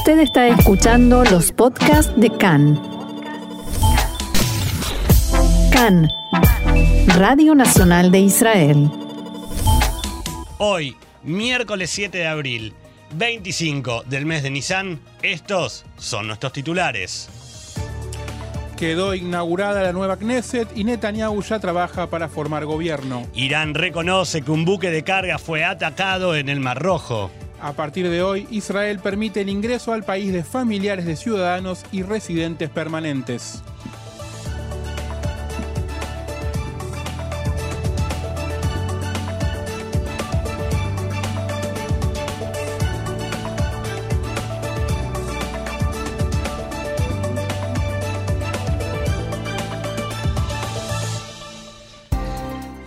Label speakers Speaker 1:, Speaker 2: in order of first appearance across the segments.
Speaker 1: Usted está escuchando los podcasts de CAN. CAN, Radio Nacional de Israel.
Speaker 2: Hoy, miércoles 7 de abril, 25 del mes de Nisan, estos son nuestros titulares.
Speaker 3: Quedó inaugurada la nueva Knesset y Netanyahu ya trabaja para formar gobierno.
Speaker 2: Irán reconoce que un buque de carga fue atacado en el Mar Rojo.
Speaker 3: A partir de hoy, Israel permite el ingreso al país de familiares de ciudadanos y residentes permanentes.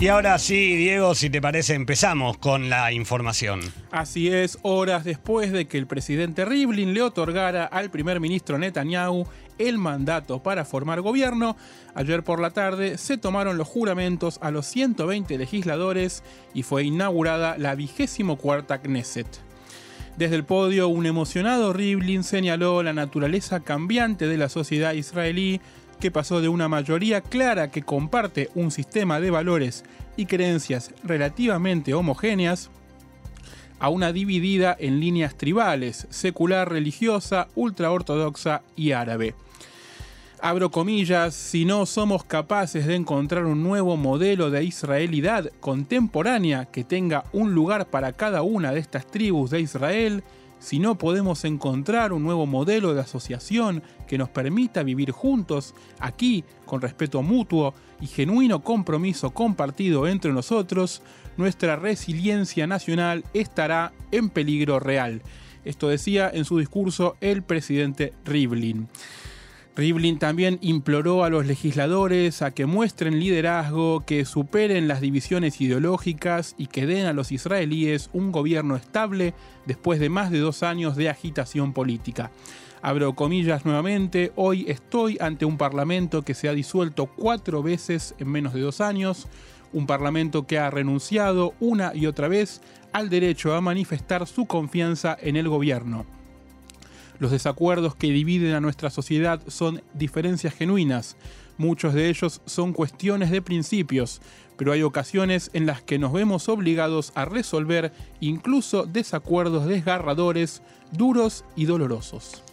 Speaker 2: Y ahora sí, Diego, si te parece, empezamos con la información.
Speaker 3: Así es, horas después de que el presidente Rivlin le otorgara al primer ministro Netanyahu el mandato para formar gobierno, ayer por la tarde se tomaron los juramentos a los 120 legisladores y fue inaugurada la vigésimo cuarta Knesset. Desde el podio, un emocionado Rivlin señaló la naturaleza cambiante de la sociedad israelí pasó de una mayoría clara que comparte un sistema de valores y creencias relativamente homogéneas a una dividida en líneas tribales, secular, religiosa, ultraortodoxa y árabe. Abro comillas, si no somos capaces de encontrar un nuevo modelo de israelidad contemporánea que tenga un lugar para cada una de estas tribus de Israel, si no podemos encontrar un nuevo modelo de asociación que nos permita vivir juntos, aquí, con respeto mutuo y genuino compromiso compartido entre nosotros, nuestra resiliencia nacional estará en peligro real. Esto decía en su discurso el presidente Rivlin. Rivlin también imploró a los legisladores a que muestren liderazgo, que superen las divisiones ideológicas y que den a los israelíes un gobierno estable después de más de dos años de agitación política. Abro comillas nuevamente, hoy estoy ante un parlamento que se ha disuelto cuatro veces en menos de dos años, un parlamento que ha renunciado una y otra vez al derecho a manifestar su confianza en el gobierno. Los desacuerdos que dividen a nuestra sociedad son diferencias genuinas. Muchos de ellos son cuestiones de principios, pero hay ocasiones en las que nos vemos obligados a resolver incluso desacuerdos desgarradores, duros y dolorosos.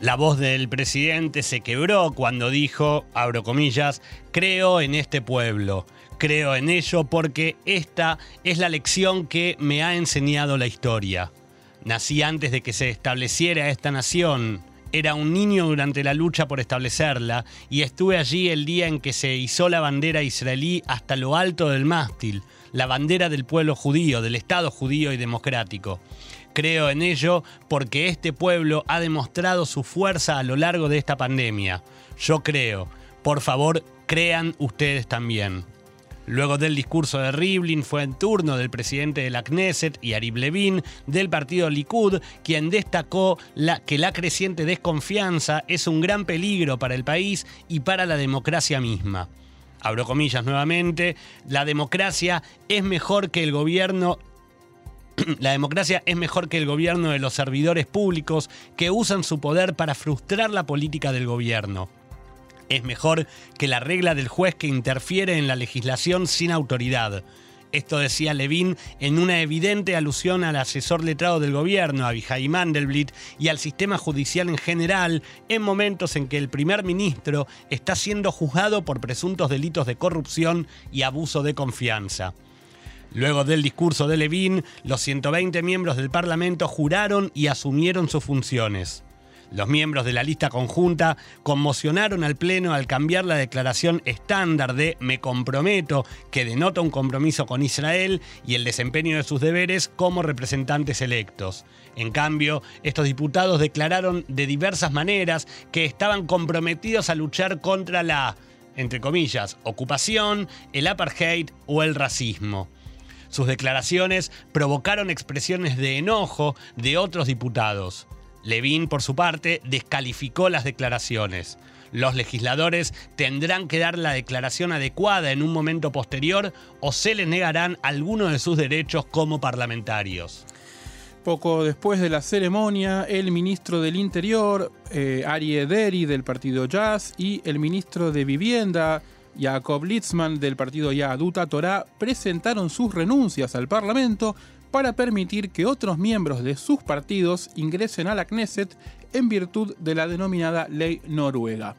Speaker 2: La voz del presidente se quebró cuando dijo, abro comillas, creo en este pueblo, creo en ello porque esta es la lección que me ha enseñado la historia. Nací antes de que se estableciera esta nación. Era un niño durante la lucha por establecerla y estuve allí el día en que se izó la bandera israelí hasta lo alto del mástil, la bandera del pueblo judío, del Estado judío y democrático. Creo en ello porque este pueblo ha demostrado su fuerza a lo largo de esta pandemia. Yo creo. Por favor, crean ustedes también. Luego del discurso de Rivlin fue en turno del presidente de la Knesset, Yariv Levin, del partido Likud, quien destacó que la creciente desconfianza es un gran peligro para el país y para la democracia misma. Abro comillas nuevamente, la democracia es mejor que el gobierno la democracia es mejor que el gobierno de los servidores públicos que usan su poder para frustrar la política del gobierno es mejor que la regla del juez que interfiere en la legislación sin autoridad. Esto decía Levin en una evidente alusión al asesor letrado del gobierno, Abihai Mandelblit, y al sistema judicial en general, en momentos en que el primer ministro está siendo juzgado por presuntos delitos de corrupción y abuso de confianza. Luego del discurso de Levin, los 120 miembros del Parlamento juraron y asumieron sus funciones. Los miembros de la lista conjunta conmocionaron al Pleno al cambiar la declaración estándar de me comprometo, que denota un compromiso con Israel y el desempeño de sus deberes como representantes electos. En cambio, estos diputados declararon de diversas maneras que estaban comprometidos a luchar contra la, entre comillas, ocupación, el apartheid o el racismo. Sus declaraciones provocaron expresiones de enojo de otros diputados. Levin, por su parte, descalificó las declaraciones. Los legisladores tendrán que dar la declaración adecuada en un momento posterior o se les negarán algunos de sus derechos como parlamentarios.
Speaker 3: Poco después de la ceremonia, el ministro del Interior, eh, Ari Ederi del partido Jazz, y el ministro de Vivienda, Jacob Litzman del partido Yaduta Torah, presentaron sus renuncias al Parlamento para permitir que otros miembros de sus partidos ingresen a la Knesset en virtud de la denominada Ley Noruega.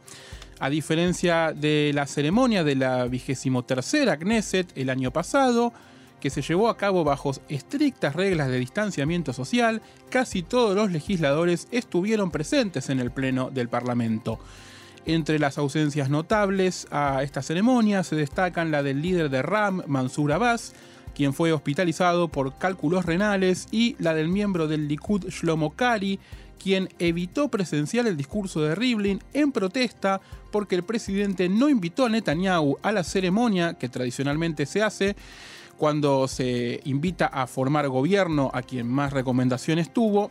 Speaker 3: A diferencia de la ceremonia de la vigésimo tercera Knesset el año pasado, que se llevó a cabo bajo estrictas reglas de distanciamiento social, casi todos los legisladores estuvieron presentes en el Pleno del Parlamento. Entre las ausencias notables a esta ceremonia se destacan la del líder de RAM, Mansur Abbas, quien fue hospitalizado por cálculos renales, y la del miembro del Likud Shlomo Kari, quien evitó presenciar el discurso de Rivlin en protesta porque el presidente no invitó a Netanyahu a la ceremonia que tradicionalmente se hace cuando se invita a formar gobierno a quien más recomendaciones tuvo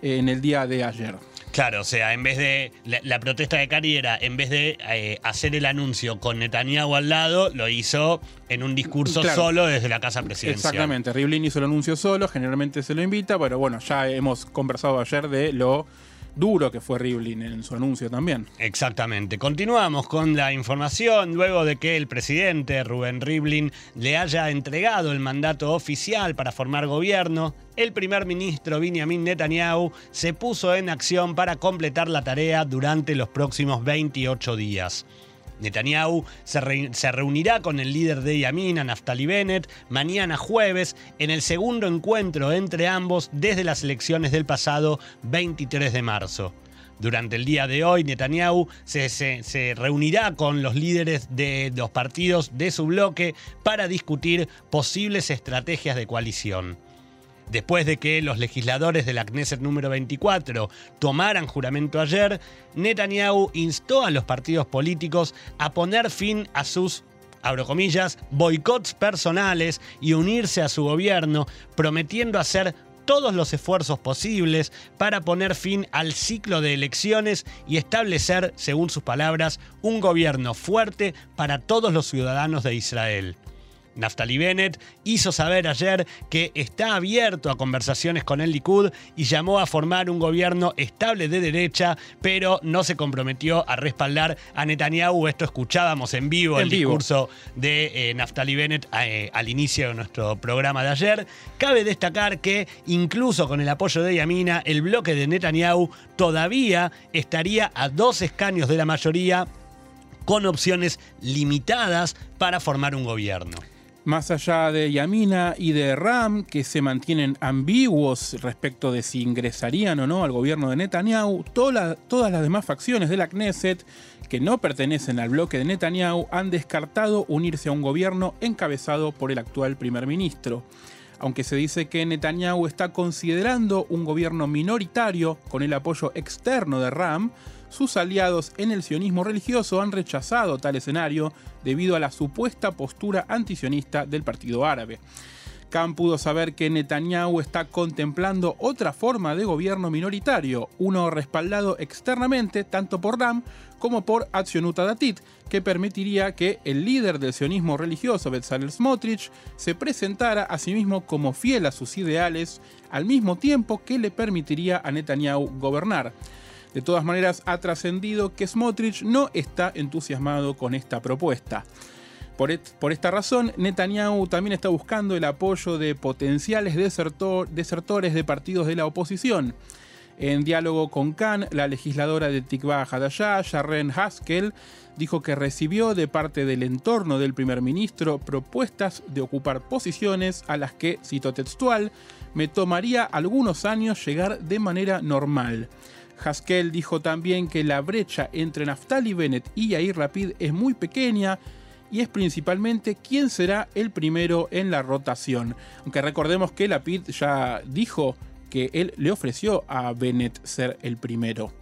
Speaker 3: en el día de ayer.
Speaker 2: Claro, o sea, en vez de. La, protesta de Cari era, en vez de eh, hacer el anuncio con Netanyahu al lado, lo hizo en un discurso solo desde la casa presidencial.
Speaker 3: Exactamente, Rivlin hizo el anuncio solo, generalmente se lo invita, pero bueno, ya hemos conversado ayer de lo duro que fue Rivlin en su anuncio también.
Speaker 2: Exactamente. Continuamos con la información luego de que el presidente Rubén Rivlin le haya entregado el mandato oficial para formar gobierno. El primer ministro Benjamin Netanyahu se puso en acción para completar la tarea durante los próximos 28 días. Netanyahu se, reunirá con el líder de Yamina, Naftali Bennett, mañana jueves en el segundo encuentro entre ambos desde las elecciones del pasado 23 de marzo. Durante el día de hoy, Netanyahu se, reunirá con los líderes de los partidos de su bloque para discutir posibles estrategias de coalición. Después de que los legisladores de la Knesset número 24 tomaran juramento ayer, Netanyahu instó a los partidos políticos a poner fin a sus abro comillas, boicots personales y unirse a su gobierno, prometiendo hacer todos los esfuerzos posibles para poner fin al ciclo de elecciones y establecer, según sus palabras, un gobierno fuerte para todos los ciudadanos de Israel. Naftali Bennett hizo saber ayer que está abierto a conversaciones con el Likud y llamó a formar un gobierno estable de derecha, pero no se comprometió a respaldar a Netanyahu. Esto escuchábamos en vivo el discurso de eh, Naftali Bennett eh, al inicio de nuestro programa de ayer. Cabe destacar que incluso con el apoyo de Yamina, el bloque de Netanyahu todavía estaría a dos escaños de la mayoría con opciones limitadas para formar un gobierno.
Speaker 3: Más allá de Yamina y de Ram, que se mantienen ambiguos respecto de si ingresarían o no al gobierno de Netanyahu, todas las demás facciones de la Knesset que no pertenecen al bloque de Netanyahu han descartado unirse a un gobierno encabezado por el actual primer ministro. Aunque se dice que Netanyahu está considerando un gobierno minoritario con el apoyo externo de Ram, sus aliados en el sionismo religioso han rechazado tal escenario debido a la supuesta postura antisionista del Partido Árabe. Khan pudo saber que Netanyahu está contemplando otra forma de gobierno minoritario, uno respaldado externamente tanto por Ram como por Atzionut Datit, que permitiría que el líder del sionismo religioso Bezalel Smotrich se presentara a sí mismo como fiel a sus ideales, al mismo tiempo que le permitiría a Netanyahu gobernar. De todas maneras, ha trascendido que Smotrich no está entusiasmado con esta propuesta. Por, esta razón, Netanyahu también está buscando el apoyo de potenciales desertores de partidos de la oposición. En diálogo con Khan, la legisladora de Tikva Hadashah, Sharon Haskell, dijo que recibió de parte del entorno del primer ministro propuestas de ocupar posiciones a las que, cito textual, me tomaría algunos años llegar de manera normal. Haskell dijo también que la brecha entre Naftali Bennett y Yair Rapid es muy pequeña y es principalmente quién será el primero en la rotación. Aunque recordemos que Lapid ya dijo que él le ofreció a Bennett ser el primero.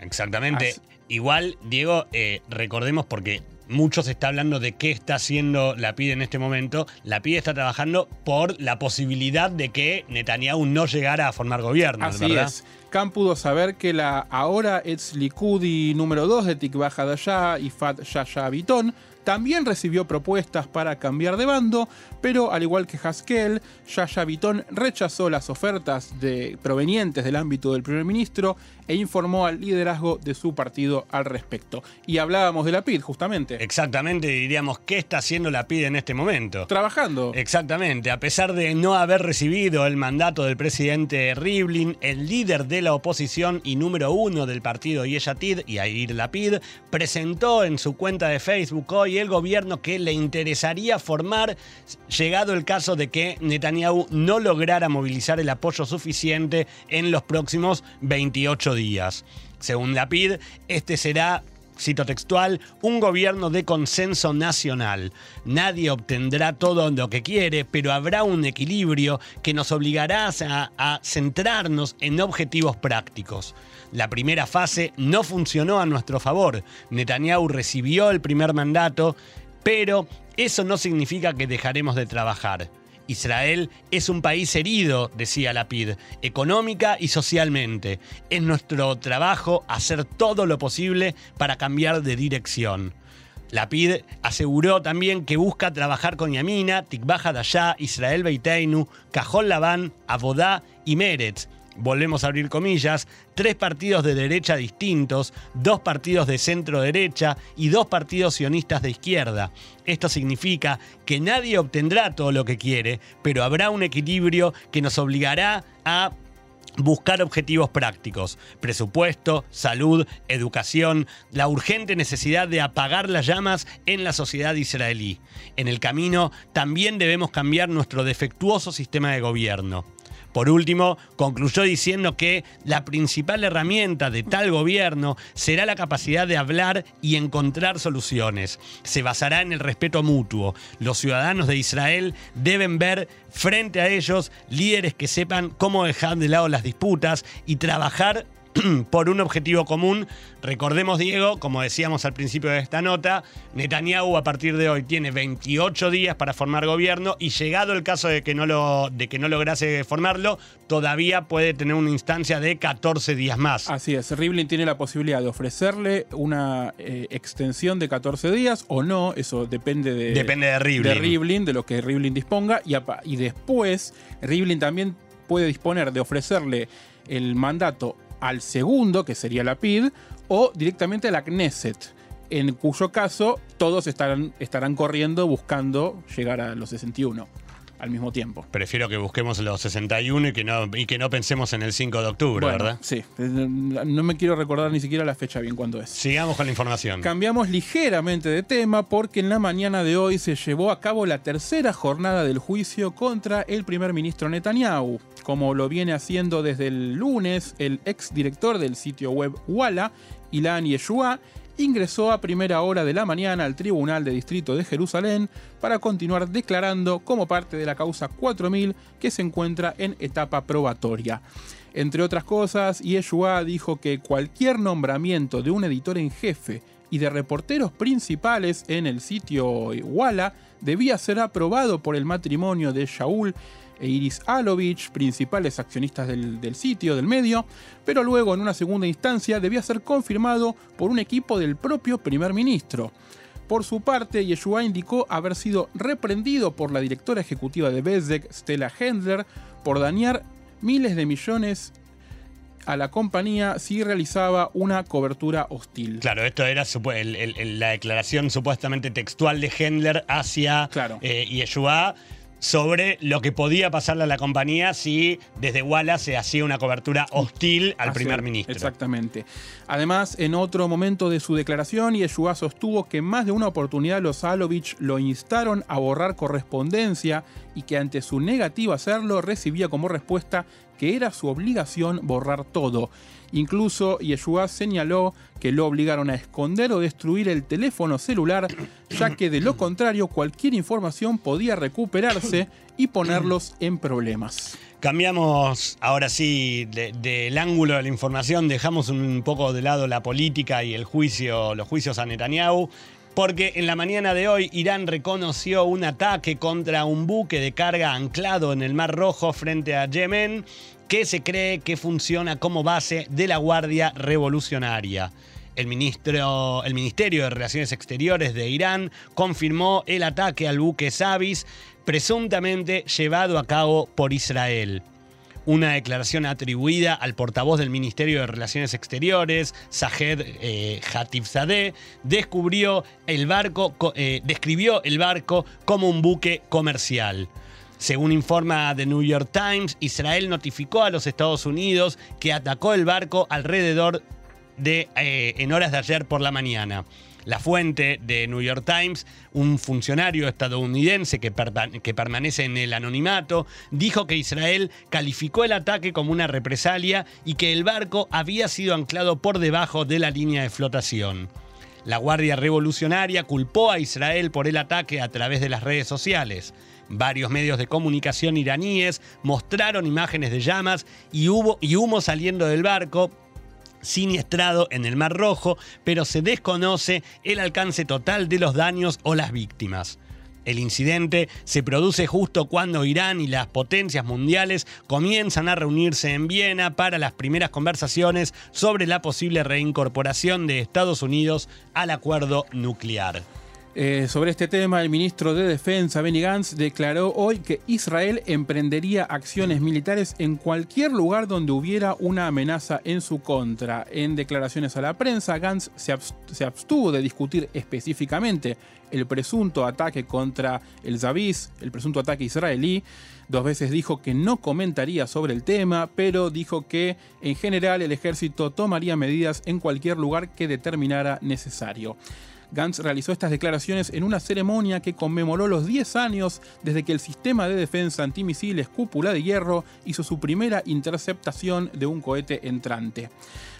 Speaker 2: Exactamente. Igual, Diego, eh, recordemos porque mucho se está hablando de qué está haciendo la PID en este momento. La PID está trabajando por la posibilidad de que Netanyahu no llegara a formar gobierno.
Speaker 3: Así es. Khan pudo saber que la ahora ex Likudi número 2 de Tikva Hadashah y Fat Yasha Biton también recibió propuestas para cambiar de bando, pero al igual que Haskell, Yaya rechazó las ofertas de, provenientes del ámbito del primer ministro e informó al liderazgo de su partido al respecto. Y hablábamos de la PID, justamente.
Speaker 2: Exactamente, diríamos, ¿qué está haciendo la PID en este momento?
Speaker 3: Trabajando.
Speaker 2: Exactamente, a pesar de no haber recibido el mandato del presidente Rivlin, el líder de la oposición y número uno del partido Yeshatid, Yair Lapid, presentó en su cuenta de Facebook hoy el gobierno que le interesaría formar, llegado el caso de que Netanyahu no lograra movilizar el apoyo suficiente en los próximos 28 días. Según Lapid, este será cito textual, un gobierno de consenso nacional. Nadie obtendrá todo lo que quiere, pero habrá un equilibrio que nos obligará a, a, centrarnos en objetivos prácticos. La primera fase no funcionó a nuestro favor. Netanyahu recibió el primer mandato, pero eso no significa que dejaremos de trabajar. Israel es un país herido, decía Lapid, económica y socialmente. Es nuestro trabajo hacer todo lo posible para cambiar de dirección. Lapid aseguró también que busca trabajar con Yamina, Tikvah Hadashah, Israel Beiteinu, Cajón Labán, Abodá y Meretz, volvemos a abrir comillas, tres partidos de derecha distintos, dos partidos de centro derecha y dos partidos sionistas de izquierda. Esto significa que nadie obtendrá todo lo que quiere, pero habrá un equilibrio que nos obligará a buscar objetivos prácticos, presupuesto, salud, educación, la urgente necesidad de apagar las llamas en la sociedad israelí. En el camino también debemos cambiar nuestro defectuoso sistema de gobierno. Por último, concluyó diciendo que la principal herramienta de tal gobierno será la capacidad de hablar y encontrar soluciones. Se basará en el respeto mutuo. Los ciudadanos de Israel deben ver frente a ellos líderes que sepan cómo dejar de lado las disputas y trabajar por un objetivo común. Recordemos, Diego, como decíamos al principio de esta nota, Netanyahu a partir de hoy tiene 28 días para formar gobierno y llegado el caso de que no, lo, de que no lograse formarlo, todavía puede tener una instancia de 14 días más.
Speaker 3: Así es, Rivlin tiene la posibilidad de ofrecerle una eh, extensión de 14 días o no, eso depende de,
Speaker 2: depende de Rivlin.
Speaker 3: de, Rivlin, de lo que Rivlin disponga, y, y después Rivlin también puede disponer de ofrecerle el mandato al segundo, que sería la PID, o directamente a la Knesset, en cuyo caso todos estarán, estarán corriendo buscando llegar a los 61 al mismo tiempo.
Speaker 2: Prefiero que busquemos los 61 y que no, y que no pensemos en el 5 de octubre,
Speaker 3: Bueno,
Speaker 2: ¿verdad?
Speaker 3: Sí, no me quiero recordar ni siquiera la fecha bien cuándo es.
Speaker 2: Sigamos con la información.
Speaker 3: Cambiamos ligeramente de tema porque en la mañana de hoy se llevó a cabo la tercera jornada del juicio contra el primer ministro Netanyahu. Como lo viene haciendo desde el lunes, el exdirector del sitio web Walla, Ilan Yeshua, ingresó a primera hora de la mañana al Tribunal de Distrito de Jerusalén para continuar declarando como parte de la causa 4000 que se encuentra en etapa probatoria. Entre otras cosas, Yeshua dijo que cualquier nombramiento de un editor en jefe y de reporteros principales en el sitio Walla debía ser aprobado por el matrimonio de Shaul e Iris Alovich, principales accionistas del, del, sitio, del medio, pero luego en una segunda instancia debía ser confirmado por un equipo del propio primer ministro. Por su parte, Yeshua indicó haber sido reprendido por la directora ejecutiva de Bezdek, Stella Hendler, por dañar miles de millones a la compañía si realizaba una cobertura hostil.
Speaker 2: Claro, esto era el, el, la declaración supuestamente textual de Hendler hacia
Speaker 3: claro.
Speaker 2: eh, Yeshua sobre lo que podía pasarle a la compañía si desde Wallace se hacía una cobertura hostil al
Speaker 3: Así,
Speaker 2: primer ministro.
Speaker 3: Exactamente. Además, en otro momento de su declaración, Yeshua sostuvo que más de una oportunidad los Alovich lo instaron a borrar correspondencia y que ante su negativa a hacerlo recibía como respuesta que era su obligación borrar todo. Incluso Yeshua señaló que lo obligaron a esconder o destruir el teléfono celular, ya que de lo contrario cualquier información podía recuperarse y ponerlos en problemas.
Speaker 2: Cambiamos ahora sí del de, ángulo de la información, dejamos un poco de lado la política y el juicio, los juicios a Netanyahu. Porque en la mañana de hoy Irán reconoció un ataque contra un buque de carga anclado en el Mar Rojo frente a Yemen que se cree que funciona como base de la Guardia Revolucionaria. el, ministro, el Ministerio de Relaciones Exteriores de Irán confirmó el ataque al buque Sabis, presuntamente llevado a cabo por Israel una declaración atribuida al portavoz del Ministerio de Relaciones Exteriores, Sahed eh, Hatifzadeh, descubrió el barco, eh, describió el barco como un buque comercial. Según informa The New York Times, Israel notificó a los Estados Unidos que atacó el barco alrededor de eh, en horas de ayer por la mañana. La fuente de New York Times, un funcionario estadounidense que, que, permanece en el anonimato, dijo que Israel calificó el ataque como una represalia y que el barco había sido anclado por debajo de la línea de flotación. La Guardia Revolucionaria culpó a Israel por el ataque a través de las redes sociales. Varios medios de comunicación iraníes mostraron imágenes de llamas y, humo saliendo del barco, siniestrado en el Mar Rojo, pero se desconoce el alcance total de los daños o las víctimas. El incidente se produce justo cuando Irán y las potencias mundiales comienzan a reunirse en Viena para las primeras conversaciones sobre la posible reincorporación de Estados Unidos al acuerdo nuclear.
Speaker 3: Eh, sobre este tema, el ministro de Defensa, Benny Gantz, declaró hoy que Israel emprendería acciones militares en cualquier lugar donde hubiera una amenaza en su contra. En declaraciones a la prensa, Gantz se, abstuvo de discutir específicamente el presunto ataque contra el Zavis, el presunto ataque israelí. Dos veces dijo que no comentaría sobre el tema, pero dijo que en general el ejército tomaría medidas en cualquier lugar que determinara necesario. Gantz realizó estas declaraciones en una ceremonia que conmemoró los 10 años desde que el sistema de defensa antimisiles Cúpula de Hierro hizo su primera interceptación de un cohete entrante.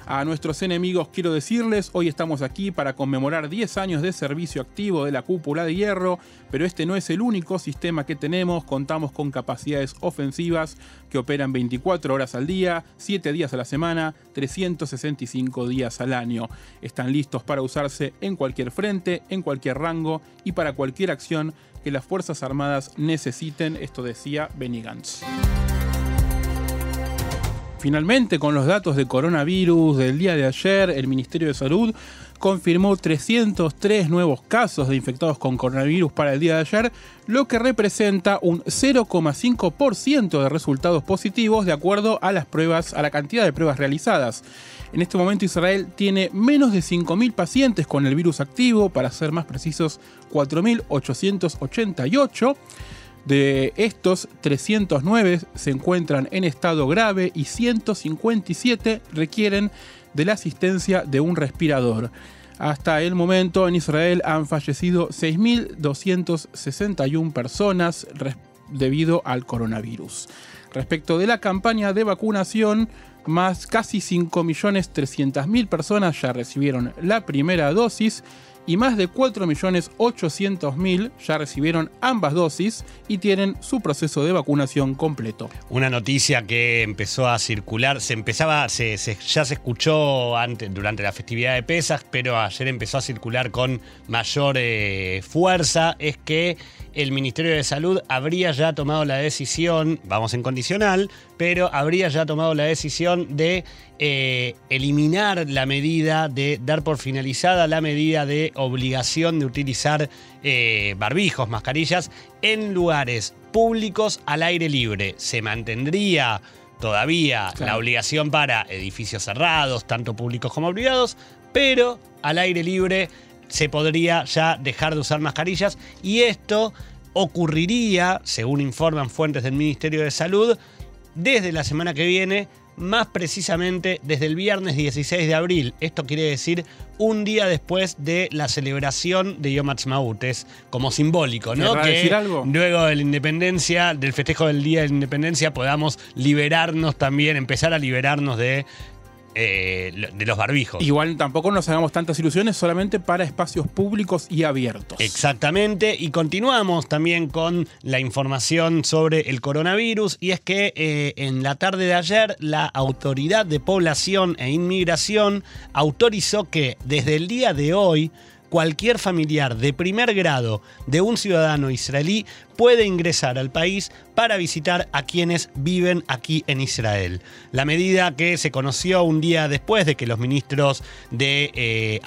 Speaker 3: A nuestros enemigos quiero decirles, hoy estamos aquí para conmemorar 10 años de servicio activo de la cúpula de hierro, pero este no es el único sistema que tenemos, contamos con capacidades ofensivas que operan 24 horas al día, 7 días a la semana, 365 días al año. Están listos para usarse en cualquier frente, en cualquier rango y para cualquier acción que las Fuerzas Armadas necesiten, esto decía Benny. Finalmente, con los datos de coronavirus del día de ayer, el Ministerio de Salud confirmó 303 nuevos casos de infectados con coronavirus para el día de ayer, lo que representa un 0,5% de resultados positivos de acuerdo a las pruebas, a la cantidad de pruebas realizadas. En este momento Israel tiene menos de 5.000 pacientes con el virus activo, para ser más precisos 4.888. De estos, 309 se encuentran en estado grave y 157 requieren de la asistencia de un respirador. Hasta el momento en Israel han fallecido 6.261 personas debido al coronavirus. Respecto de la campaña de vacunación, más casi 5.300.000 personas ya recibieron la primera dosis y más de 4.800.000 ya recibieron ambas dosis y tienen su proceso de vacunación completo.
Speaker 2: Una noticia que empezó a circular, se empezaba, se, ya se escuchó antes, durante la festividad de Pesas, pero ayer empezó a circular con mayor eh, fuerza, es que el Ministerio de Salud habría ya tomado la decisión, vamos en condicional, pero habría ya tomado la decisión de eh, eliminar la medida, de dar por finalizada la medida de obligación de utilizar eh, barbijos, mascarillas, en lugares públicos al aire libre. Se mantendría todavía la obligación para edificios cerrados, tanto públicos como privados, pero al aire libre se podría ya dejar de usar mascarillas y esto ocurriría, según informan fuentes del Ministerio de Salud, desde la semana que viene, más precisamente desde el viernes 16 de abril. Esto quiere decir un día después de la celebración de Yom Ha'atzmaut. Es como simbólico, ¿no?
Speaker 3: Que decir algo?
Speaker 2: luego de la independencia, del festejo del Día de la Independencia, podamos liberarnos también, empezar a liberarnos de eh, de los barbijos.
Speaker 3: Igual tampoco nos hagamos tantas ilusiones, solamente para espacios públicos y abiertos.
Speaker 2: Exactamente, y continuamos también con la información sobre el coronavirus, y es que eh, en la tarde de ayer la Autoridad de Población e Inmigración autorizó que desde el día de hoy cualquier familiar de primer grado de un ciudadano israelí puede ingresar al país para visitar a quienes viven aquí en Israel. La medida que se conoció un día después de que los ministros de eh,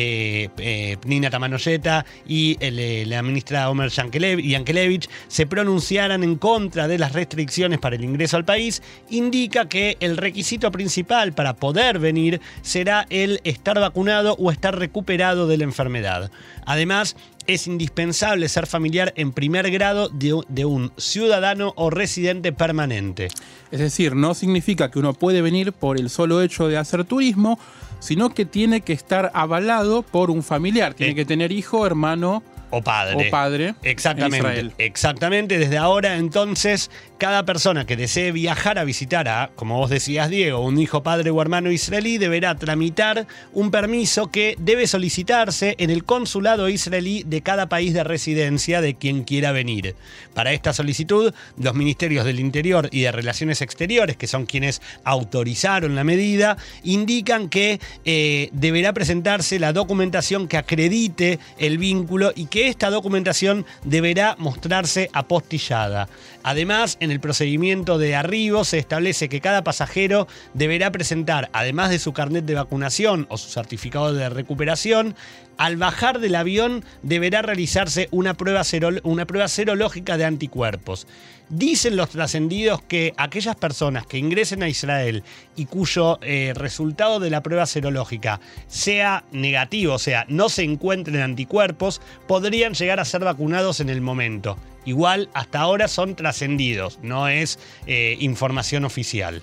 Speaker 2: eh, eh, Nina Tamanoyeta y eh, la ministra Omer Yankelevich se pronunciaran en contra de las restricciones para el ingreso al país, indica que el requisito principal para poder venir será el estar vacunado o estar recuperado de la enfermedad. Además, es indispensable ser familiar en primer grado de, de, un ciudadano o residente permanente.
Speaker 3: Es decir, no significa que uno puede venir por el solo hecho de hacer turismo, sino que tiene que estar avalado por un familiar. Tiene que tener hijo, hermano
Speaker 2: o padre.
Speaker 3: O padre.
Speaker 2: Exactamente. Exactamente. Desde ahora, entonces, cada persona que desee viajar a visitar a, como vos decías, Diego, un hijo, padre o hermano israelí, deberá tramitar un permiso que debe solicitarse en el consulado israelí de cada país de residencia de quien quiera venir. Para esta solicitud, los ministerios del Interior y de Relaciones Exteriores, que son quienes autorizaron la medida, indican que eh, deberá presentarse la documentación que acredite el vínculo y que esta documentación deberá mostrarse apostillada. Además, en el procedimiento de arribo se establece que cada pasajero deberá presentar, además de su carnet de vacunación o su certificado de recuperación, al bajar del avión deberá realizarse una prueba, una prueba serológica de anticuerpos. Dicen los trascendidos que aquellas personas que ingresen a Israel y cuyo eh, resultado de la prueba serológica sea negativo, o sea, no se encuentren anticuerpos, podrían llegar a ser vacunados en el momento. Igual hasta ahora son trascendidos, no es eh, información oficial.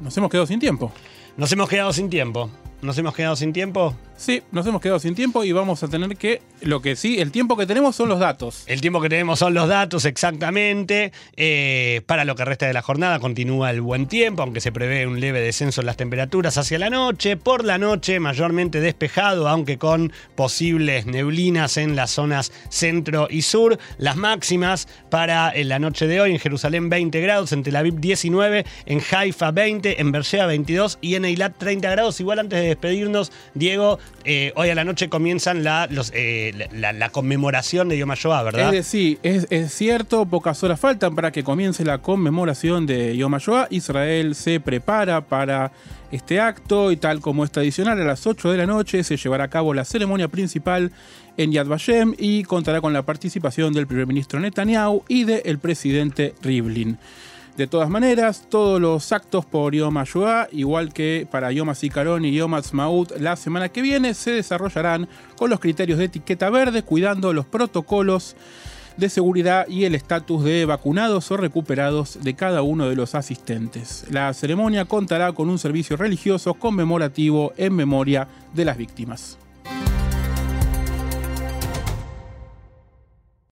Speaker 3: Nos hemos quedado sin tiempo.
Speaker 2: Nos hemos quedado sin tiempo. Nos hemos quedado sin tiempo.
Speaker 3: Sí, nos hemos quedado sin tiempo y vamos a tener que, lo que sí, el tiempo que tenemos son los datos.
Speaker 2: El tiempo que tenemos son los datos, exactamente. Eh, para lo que resta de la jornada continúa el buen tiempo, aunque se prevé un leve descenso en las temperaturas hacia la noche. Por la noche mayormente despejado, aunque con posibles neblinas en las zonas centro y sur. Las máximas para la noche de hoy en Jerusalén 20 grados, en Tel Aviv 19, en Haifa 20, en Beersheba 22 y en Eilat 30 grados. Igual antes de despedirnos, Diego, eh, hoy a la noche comienzan la, eh, la, conmemoración de Yom HaShoah, ¿verdad?
Speaker 3: Es decir, es, cierto, pocas horas faltan para que comience la conmemoración de Yom HaShoah. Israel se prepara para este acto y tal como es tradicional, a las 8 de la noche se llevará a cabo la ceremonia principal en Yad Vashem y contará con la participación del primer ministro Netanyahu y del presidente Rivlin. De todas maneras, todos los actos por Yom HaShoah, igual que para Yom HaZikaron y Yom HaTzmaut la semana que viene, se desarrollarán con los criterios de etiqueta verde, cuidando los protocolos de seguridad y el estatus de vacunados o recuperados de cada uno de los asistentes. La ceremonia contará con un servicio religioso conmemorativo en memoria de las víctimas.